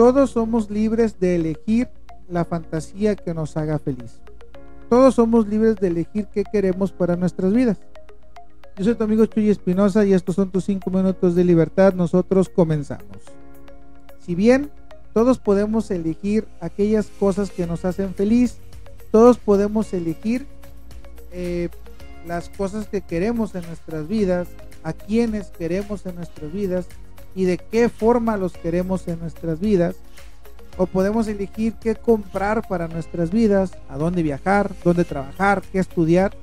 todos somos libres de elegir la fantasía que nos haga feliz. Todos somos libres de elegir qué queremos para nuestras vidas. Yo soy tu amigo Chuy Espinosa y estos son tus 5 minutos de libertad. Nosotros comenzamos. Si bien todos podemos elegir aquellas cosas que nos hacen feliz, todos podemos elegir eh, las cosas que queremos en nuestras vidas, a quienes queremos en nuestras vidas y de qué forma los queremos en nuestras vidas. O podemos elegir qué comprar para nuestras vidas, a dónde viajar, dónde trabajar, qué estudiar,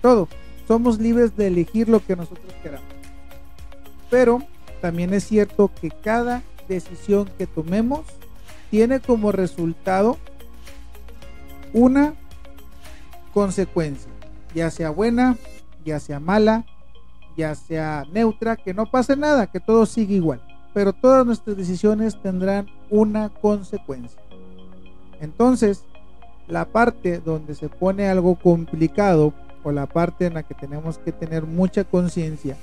todo. Somos libres de elegir lo que nosotros queramos. Pero también es cierto que cada decisión que tomemos tiene como resultado una consecuencia, ya sea buena, ya sea mala, ya sea neutra, que no pase nada, que todo siga igual. Pero todas nuestras decisiones tendrán una consecuencia. Entonces, la parte donde se pone algo complicado o la parte en la que tenemos que tener mucha conciencia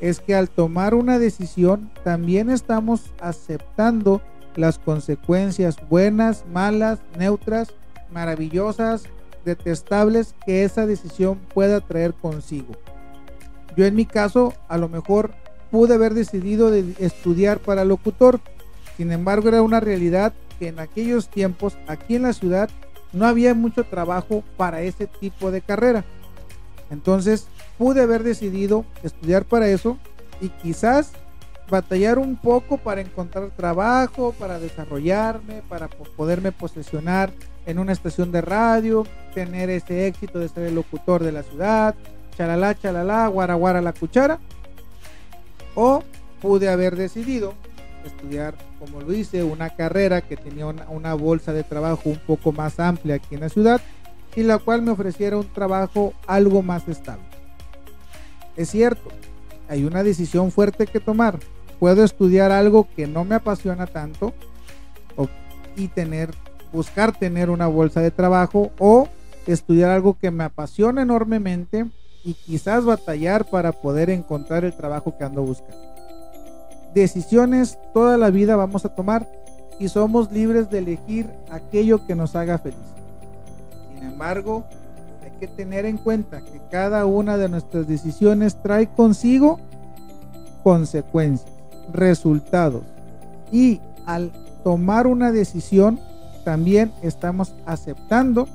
es que al tomar una decisión también estamos aceptando las consecuencias buenas, malas, neutras, maravillosas, detestables que esa decisión pueda traer consigo. Yo en mi caso a lo mejor pude haber decidido de estudiar para locutor, sin embargo era una realidad que en aquellos tiempos aquí en la ciudad no había mucho trabajo para ese tipo de carrera. Entonces pude haber decidido estudiar para eso y quizás batallar un poco para encontrar trabajo, para desarrollarme, para poderme posesionar en una estación de radio, tener ese éxito de ser el locutor de la ciudad, chalala, chalala, guara, guara la cuchara. O pude haber decidido estudiar, como lo hice, una carrera que tenía una, una bolsa de trabajo un poco más amplia aquí en la ciudad y la cual me ofreciera un trabajo algo más estable. Es cierto, hay una decisión fuerte que tomar. Puedo estudiar algo que no me apasiona tanto y tener, buscar tener una bolsa de trabajo o estudiar algo que me apasiona enormemente y quizás batallar para poder encontrar el trabajo que ando buscando. Decisiones toda la vida vamos a tomar y somos libres de elegir aquello que nos haga feliz. Sin embargo, hay que tener en cuenta que cada una de nuestras decisiones trae consigo consecuencias, resultados. Y al tomar una decisión, también estamos aceptando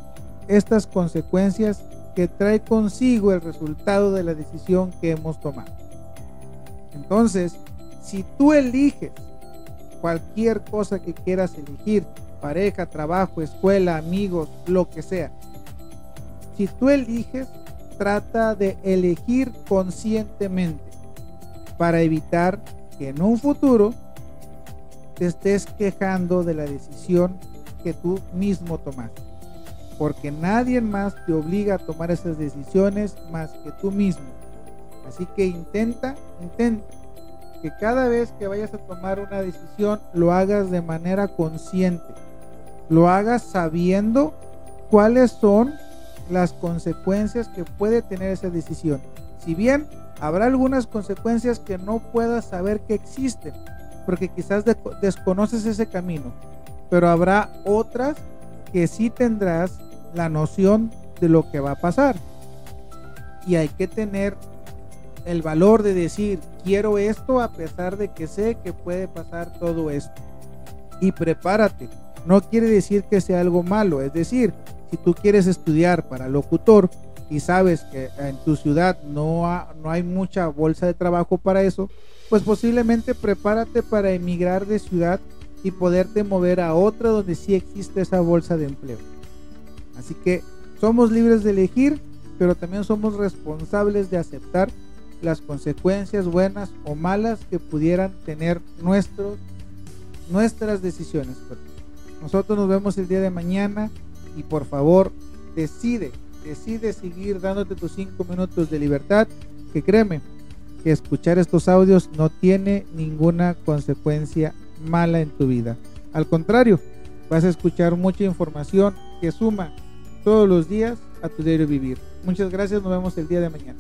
estas consecuencias que trae consigo el resultado de la decisión que hemos tomado. Entonces, si tú eliges cualquier cosa que quieras elegir, pareja, trabajo, escuela, amigos, lo que sea, si tú eliges, trata de elegir conscientemente para evitar que en un futuro te estés quejando de la decisión que tú mismo tomaste. Porque nadie más te obliga a tomar esas decisiones más que tú mismo. Así que intenta, intenta que cada vez que vayas a tomar una decisión lo hagas de manera consciente. Lo hagas sabiendo cuáles son las consecuencias que puede tener esa decisión. Si bien habrá algunas consecuencias que no puedas saber que existen, porque quizás desconoces ese camino, pero habrá otras que sí tendrás la noción de lo que va a pasar. Y hay que tener el valor de decir, quiero esto a pesar de que sé que puede pasar todo esto. Y prepárate. No quiere decir que sea algo malo. Es decir, si tú quieres estudiar para locutor y sabes que en tu ciudad no, no hay mucha bolsa de trabajo para eso, pues posiblemente prepárate para emigrar de ciudad y poderte mover a otra donde sí existe esa bolsa de empleo. Así que somos libres de elegir, pero también somos responsables de aceptar las consecuencias buenas o malas que pudieran tener nuestros, nuestras decisiones. Nosotros nos vemos el día de mañana y por favor decide, decide seguir dándote tus cinco minutos de libertad, que créeme que escuchar estos audios no tiene ninguna consecuencia mala en tu vida. Al contrario, vas a escuchar mucha información que suma todos los días a tu diario vivir. Muchas gracias, nos vemos el día de mañana.